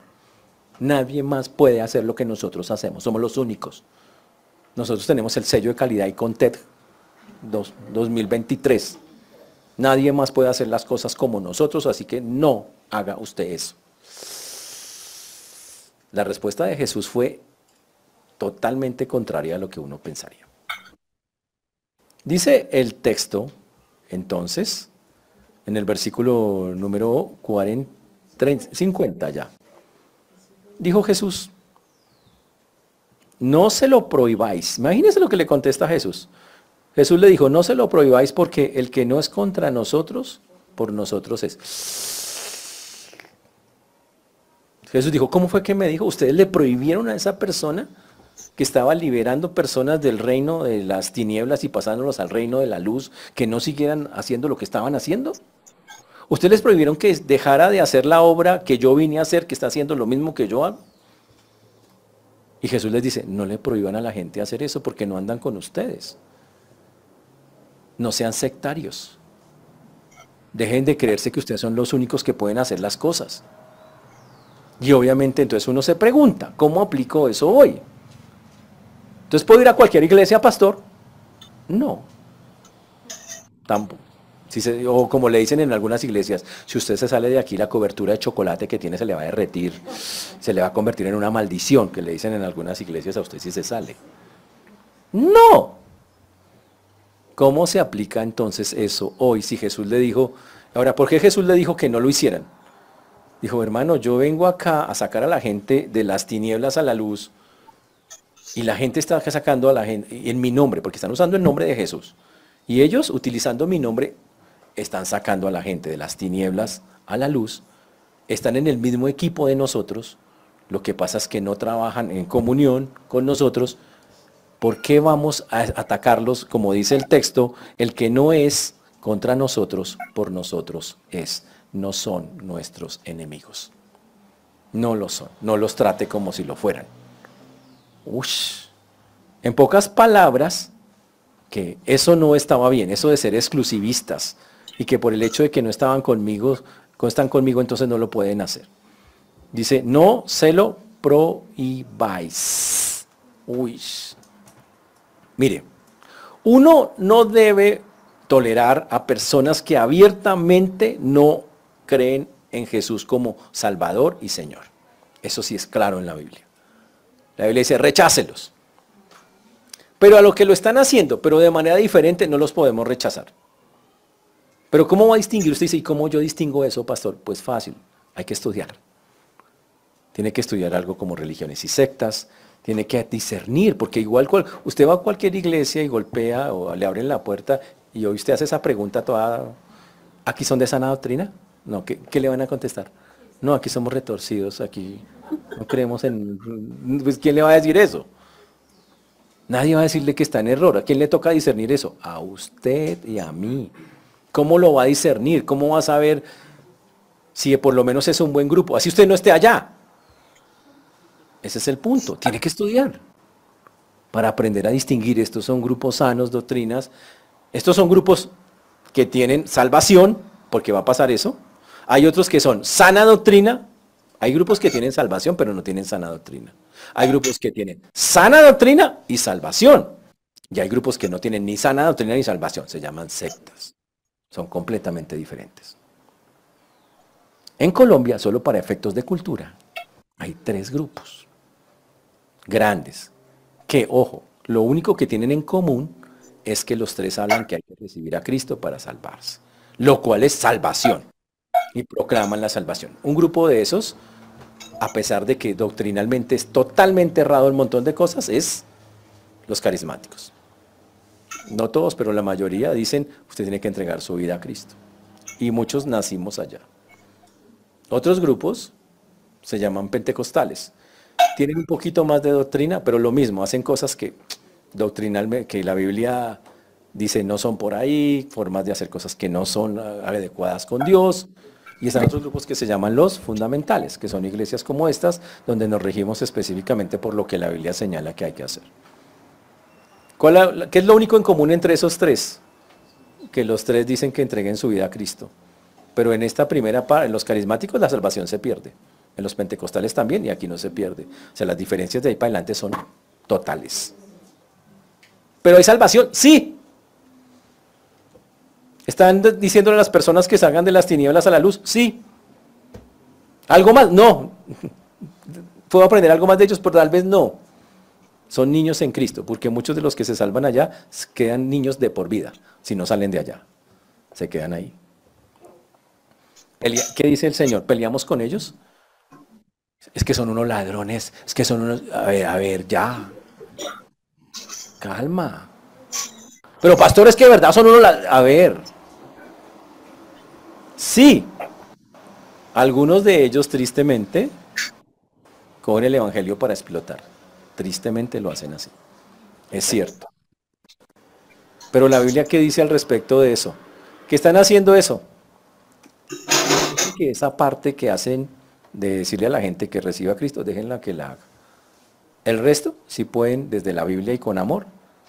Nadie más puede hacer lo que nosotros hacemos. Somos los únicos. Nosotros tenemos el sello de calidad y Contet 2023. Nadie más puede hacer las cosas como nosotros, así que no haga usted eso. La respuesta de Jesús fue totalmente contraria a lo que uno pensaría. Dice el texto, entonces, en el versículo número 40, 50 ya. Dijo Jesús, no se lo prohibáis. Imagínense lo que le contesta Jesús. Jesús le dijo, no se lo prohibáis porque el que no es contra nosotros, por nosotros es. Jesús dijo, ¿cómo fue que me dijo? ¿Ustedes le prohibieron a esa persona que estaba liberando personas del reino de las tinieblas y pasándolos al reino de la luz, que no siguieran haciendo lo que estaban haciendo? ¿Ustedes les prohibieron que dejara de hacer la obra que yo vine a hacer, que está haciendo lo mismo que yo hago? Y Jesús les dice, no le prohíban a la gente hacer eso porque no andan con ustedes. No sean sectarios. Dejen de creerse que ustedes son los únicos que pueden hacer las cosas. Y obviamente entonces uno se pregunta, ¿cómo aplico eso hoy? Entonces, ¿puedo ir a cualquier iglesia, pastor? No. Tampoco. Si o como le dicen en algunas iglesias, si usted se sale de aquí, la cobertura de chocolate que tiene se le va a derretir, se le va a convertir en una maldición, que le dicen en algunas iglesias a usted si se sale. No. ¿Cómo se aplica entonces eso hoy si Jesús le dijo, ahora, ¿por qué Jesús le dijo que no lo hicieran? Dijo, hermano, yo vengo acá a sacar a la gente de las tinieblas a la luz y la gente está sacando a la gente en mi nombre, porque están usando el nombre de Jesús. Y ellos, utilizando mi nombre, están sacando a la gente de las tinieblas a la luz, están en el mismo equipo de nosotros, lo que pasa es que no trabajan en comunión con nosotros. ¿Por qué vamos a atacarlos? Como dice el texto, el que no es contra nosotros, por nosotros es no son nuestros enemigos. No lo son. No los trate como si lo fueran. Ush. En pocas palabras, que eso no estaba bien, eso de ser exclusivistas y que por el hecho de que no estaban conmigo, están conmigo, entonces no lo pueden hacer. Dice, no se lo prohibáis. Uy. Mire, uno no debe tolerar a personas que abiertamente no creen en Jesús como Salvador y Señor. Eso sí es claro en la Biblia. La Biblia dice, rechácelos. Pero a lo que lo están haciendo, pero de manera diferente, no los podemos rechazar. Pero ¿cómo va a distinguir? Usted ¿y cómo yo distingo eso, pastor? Pues fácil, hay que estudiar. Tiene que estudiar algo como religiones y sectas, tiene que discernir, porque igual cual, usted va a cualquier iglesia y golpea o le abren la puerta y hoy usted hace esa pregunta toda, ¿aquí son de sana doctrina? No, ¿qué, le van a contestar? No, aquí somos retorcidos, aquí no creemos en... Pues, ¿Quién le va a decir eso? Nadie va a decirle que está en error. ¿A quién le toca discernir eso? A usted y a mí. ¿Cómo lo va a discernir? ¿Cómo va a saber si por lo menos es un buen grupo? Así usted no esté allá. Ese es el punto. Tiene que estudiar para aprender a distinguir. Estos son grupos sanos, doctrinas. Estos son grupos que tienen salvación, porque va a pasar eso. Hay otros que son sana doctrina. Hay grupos que tienen salvación, pero no tienen sana doctrina. Hay grupos que tienen sana doctrina y salvación. Y hay grupos que no tienen ni sana doctrina ni salvación. Se llaman sectas. Son completamente diferentes. En Colombia, solo para efectos de cultura, hay tres grupos grandes que, ojo, lo único que tienen en común es que los tres hablan que hay que recibir a Cristo para salvarse, lo cual es salvación y proclaman la salvación. Un grupo de esos, a pesar de que doctrinalmente es totalmente errado un montón de cosas, es los carismáticos. No todos, pero la mayoría dicen, usted tiene que entregar su vida a Cristo. Y muchos nacimos allá. Otros grupos se llaman pentecostales. Tienen un poquito más de doctrina, pero lo mismo, hacen cosas que doctrinalmente, que la Biblia dice no son por ahí, formas de hacer cosas que no son adecuadas con Dios. Y están otros grupos que se llaman los fundamentales, que son iglesias como estas, donde nos regimos específicamente por lo que la Biblia señala que hay que hacer. ¿Qué es lo único en común entre esos tres? Que los tres dicen que entreguen su vida a Cristo. Pero en esta primera parte, en los carismáticos la salvación se pierde. En los pentecostales también, y aquí no se pierde. O sea, las diferencias de ahí para adelante son totales. ¿Pero hay salvación? Sí. ¿Están diciéndole a las personas que salgan de las tinieblas a la luz? Sí. ¿Algo más? No. ¿Puedo aprender algo más de ellos? Pero tal vez no. Son niños en Cristo, porque muchos de los que se salvan allá quedan niños de por vida, si no salen de allá. Se quedan ahí. ¿Qué dice el Señor? ¿Peleamos con ellos? Es que son unos ladrones, es que son unos... A ver, a ver, ya. Calma. Pero pastores que verdad son unos... A ver. Sí. Algunos de ellos tristemente cogen el Evangelio para explotar. Tristemente lo hacen así. Es cierto. Pero la Biblia, ¿qué dice al respecto de eso? ¿Qué están haciendo eso? Que esa parte que hacen de decirle a la gente que reciba a Cristo, déjenla que la haga. El resto, si pueden, desde la Biblia y con amor,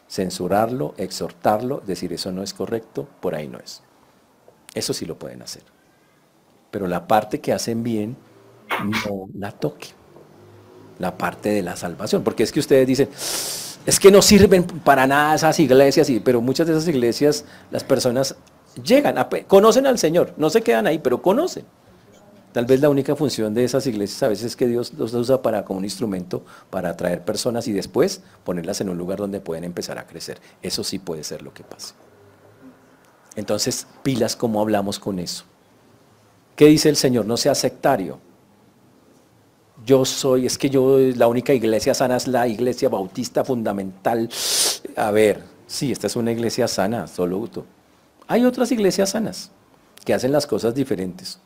censurarlo, exhortarlo, decir eso no es correcto, por ahí no es. Eso sí lo pueden hacer. Pero la parte que hacen bien, no la toquen. La parte de la salvación. Porque es que ustedes dicen, es que no sirven para nada esas iglesias, pero muchas de esas iglesias, las personas llegan, conocen al Señor, no se quedan ahí, pero conocen. Tal vez la única función de esas iglesias a veces es que Dios los usa para, como un instrumento para atraer personas y después ponerlas en un lugar donde pueden empezar a crecer. Eso sí puede ser lo que pasa. Entonces, pilas como hablamos con eso. ¿Qué dice el Señor? No sea sectario. Yo soy, es que yo, la única iglesia sana es la iglesia bautista fundamental. A ver, sí, esta es una iglesia sana, absoluto. Hay otras iglesias sanas que hacen las cosas diferentes.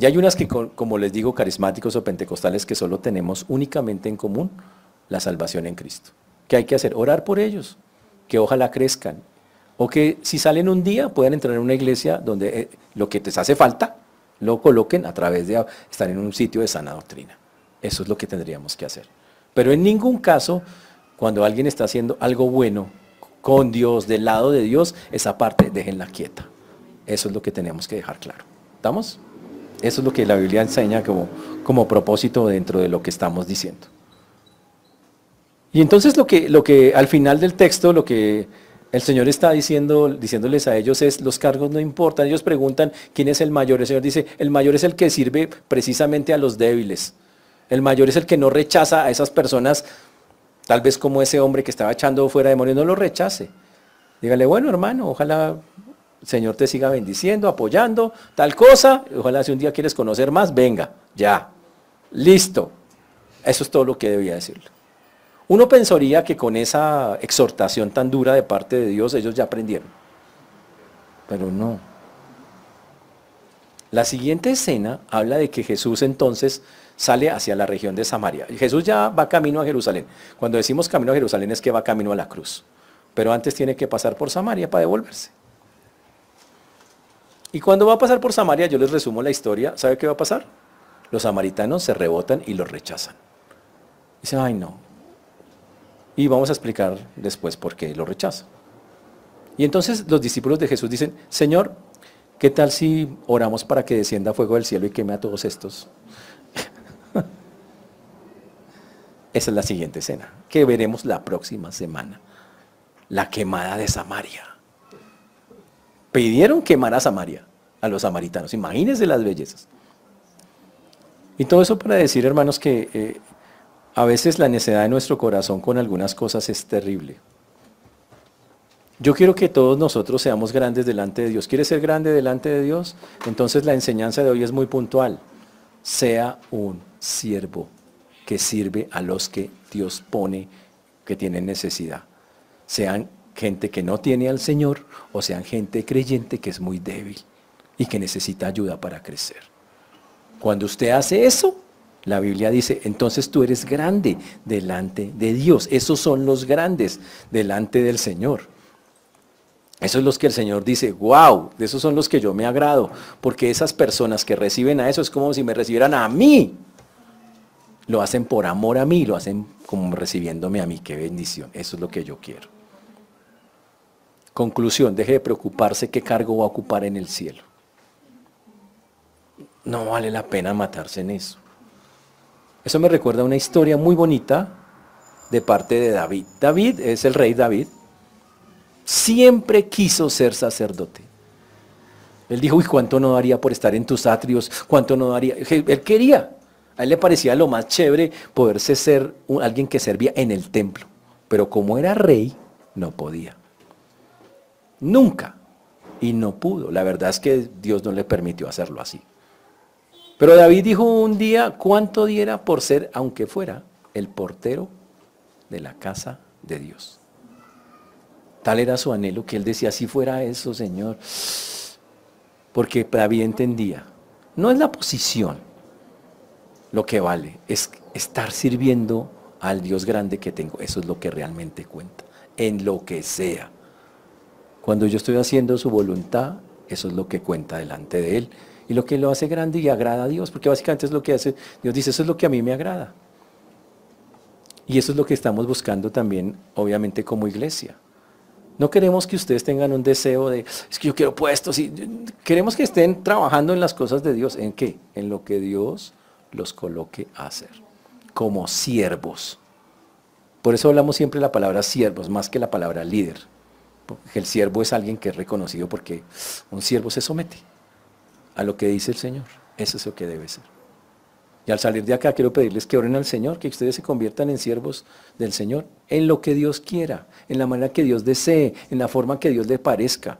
Y hay unas que, como les digo, carismáticos o pentecostales que solo tenemos únicamente en común la salvación en Cristo. ¿Qué hay que hacer? Orar por ellos, que ojalá crezcan. O que si salen un día puedan entrar en una iglesia donde eh, lo que les hace falta lo coloquen a través de estar en un sitio de sana doctrina. Eso es lo que tendríamos que hacer. Pero en ningún caso, cuando alguien está haciendo algo bueno con Dios, del lado de Dios, esa parte déjenla quieta. Eso es lo que tenemos que dejar claro. ¿Estamos? Eso es lo que la Biblia enseña como, como propósito dentro de lo que estamos diciendo. Y entonces lo que, lo que al final del texto, lo que el Señor está diciendo, diciéndoles a ellos es, los cargos no importan. Ellos preguntan, ¿quién es el mayor? El Señor dice, el mayor es el que sirve precisamente a los débiles. El mayor es el que no rechaza a esas personas, tal vez como ese hombre que estaba echando fuera demonios, no lo rechace. Dígale, bueno hermano, ojalá Señor te siga bendiciendo, apoyando, tal cosa. Ojalá si un día quieres conocer más, venga, ya. Listo. Eso es todo lo que debía decirle. Uno pensaría que con esa exhortación tan dura de parte de Dios ellos ya aprendieron. Pero no. La siguiente escena habla de que Jesús entonces sale hacia la región de Samaria. Jesús ya va camino a Jerusalén. Cuando decimos camino a Jerusalén es que va camino a la cruz. Pero antes tiene que pasar por Samaria para devolverse. Y cuando va a pasar por Samaria, yo les resumo la historia, ¿sabe qué va a pasar? Los samaritanos se rebotan y los rechazan. Dicen, ay no. Y vamos a explicar después por qué lo rechazan. Y entonces los discípulos de Jesús dicen, Señor, ¿qué tal si oramos para que descienda fuego del cielo y queme a todos estos? Esa es la siguiente escena, que veremos la próxima semana. La quemada de Samaria pidieron quemar a Samaria, a los samaritanos. Imagínense las bellezas. Y todo eso para decir, hermanos, que eh, a veces la necedad de nuestro corazón con algunas cosas es terrible. Yo quiero que todos nosotros seamos grandes delante de Dios. ¿Quieres ser grande delante de Dios? Entonces la enseñanza de hoy es muy puntual. Sea un siervo que sirve a los que Dios pone que tienen necesidad. Sean gente que no tiene al Señor o sean gente creyente que es muy débil y que necesita ayuda para crecer. Cuando usted hace eso, la Biblia dice, entonces tú eres grande delante de Dios. Esos son los grandes delante del Señor. Esos son los que el Señor dice, wow, de esos son los que yo me agrado, porque esas personas que reciben a eso es como si me recibieran a mí. Lo hacen por amor a mí, lo hacen como recibiéndome a mí, qué bendición. Eso es lo que yo quiero. Conclusión, deje de preocuparse qué cargo va a ocupar en el cielo. No vale la pena matarse en eso. Eso me recuerda a una historia muy bonita de parte de David. David es el rey David. Siempre quiso ser sacerdote. Él dijo, uy, ¿cuánto no daría por estar en tus atrios? ¿Cuánto no daría? Él quería. A él le parecía lo más chévere poderse ser alguien que servía en el templo. Pero como era rey, no podía. Nunca. Y no pudo. La verdad es que Dios no le permitió hacerlo así. Pero David dijo un día cuánto diera por ser, aunque fuera, el portero de la casa de Dios. Tal era su anhelo que él decía, si fuera eso, Señor. Porque David entendía, no es la posición lo que vale, es estar sirviendo al Dios grande que tengo. Eso es lo que realmente cuenta, en lo que sea. Cuando yo estoy haciendo su voluntad, eso es lo que cuenta delante de Él. Y lo que lo hace grande y agrada a Dios, porque básicamente es lo que hace, Dios dice, eso es lo que a mí me agrada. Y eso es lo que estamos buscando también, obviamente, como iglesia. No queremos que ustedes tengan un deseo de, es que yo quiero puestos. Y, queremos que estén trabajando en las cosas de Dios. ¿En qué? En lo que Dios los coloque a hacer. Como siervos. Por eso hablamos siempre la palabra siervos, más que la palabra líder. El siervo es alguien que es reconocido porque un siervo se somete a lo que dice el Señor. Eso es lo que debe ser. Y al salir de acá quiero pedirles que oren al Señor, que ustedes se conviertan en siervos del Señor, en lo que Dios quiera, en la manera que Dios desee, en la forma que Dios le parezca.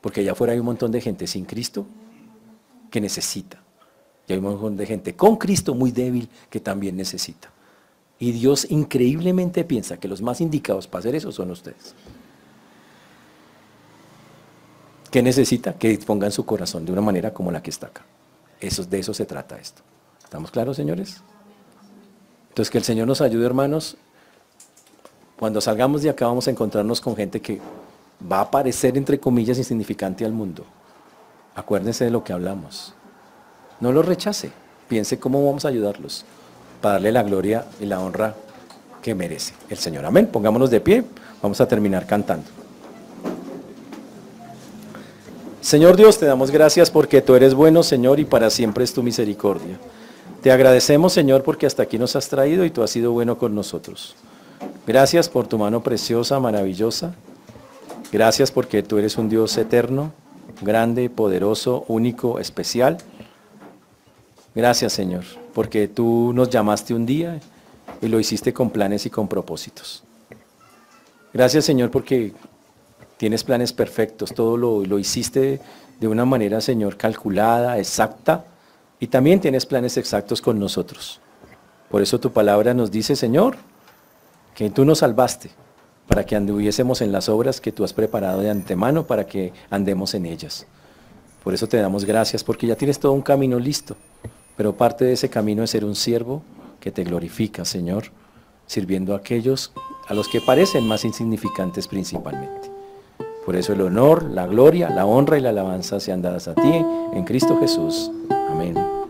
Porque allá afuera hay un montón de gente sin Cristo que necesita. Y hay un montón de gente con Cristo muy débil que también necesita. Y Dios increíblemente piensa que los más indicados para hacer eso son ustedes. ¿Qué necesita? Que dispongan su corazón de una manera como la que está acá. Eso, de eso se trata esto. ¿Estamos claros, señores? Entonces, que el Señor nos ayude, hermanos. Cuando salgamos de acá vamos a encontrarnos con gente que va a parecer, entre comillas, insignificante al mundo. Acuérdense de lo que hablamos. No lo rechace. Piense cómo vamos a ayudarlos para darle la gloria y la honra que merece el Señor. Amén. Pongámonos de pie. Vamos a terminar cantando. Señor Dios, te damos gracias porque tú eres bueno, Señor, y para siempre es tu misericordia. Te agradecemos, Señor, porque hasta aquí nos has traído y tú has sido bueno con nosotros. Gracias por tu mano preciosa, maravillosa. Gracias porque tú eres un Dios eterno, grande, poderoso, único, especial. Gracias, Señor, porque tú nos llamaste un día y lo hiciste con planes y con propósitos. Gracias, Señor, porque Tienes planes perfectos, todo lo, hiciste de una manera, Señor, calculada, exacta, y también tienes planes exactos con nosotros. Por eso tu palabra nos dice, Señor, que tú nos salvaste para que anduviésemos en las obras que tú has preparado de antemano para que andemos en ellas. Por eso te damos gracias, porque ya tienes todo un camino listo, pero parte de ese camino es ser un siervo que te glorifica, Señor, sirviendo a aquellos a los que parecen más insignificantes principalmente. Por eso el honor, la gloria, la honra y la alabanza sean dadas a ti en Cristo Jesús. Amén.